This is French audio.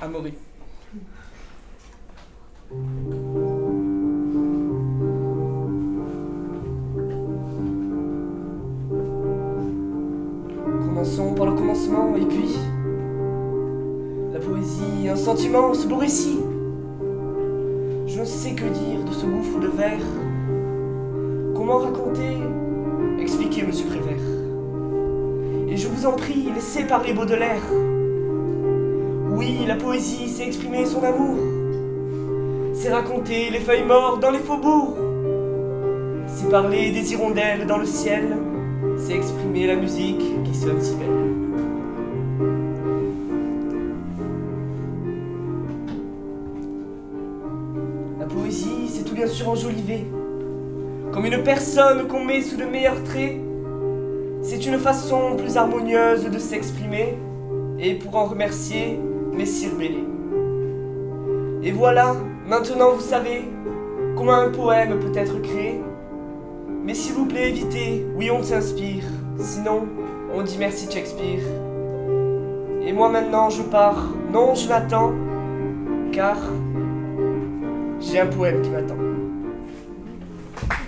Amaury. Commençons par le commencement et puis la poésie, un sentiment, ce beau récit. Je ne sais que dire de ce gouffre de verre. Comment raconter, expliquer, monsieur Prévert. Et je vous en prie, laissez parler Baudelaire. La poésie, c'est exprimer son amour. C'est raconter les feuilles mortes dans les faubourgs. C'est parler des hirondelles dans le ciel. C'est exprimer la musique qui sonne si belle. La poésie, c'est tout bien sûr enjoliver. Comme une personne qu'on met sous de meilleurs traits. C'est une façon plus harmonieuse de s'exprimer. Et pour en remercier, Bellé. Et voilà, maintenant vous savez comment un poème peut être créé. Mais s'il vous plaît, évitez, oui on s'inspire, sinon on dit merci Shakespeare. Et moi maintenant je pars, non je l'attends, car j'ai un poème qui m'attend.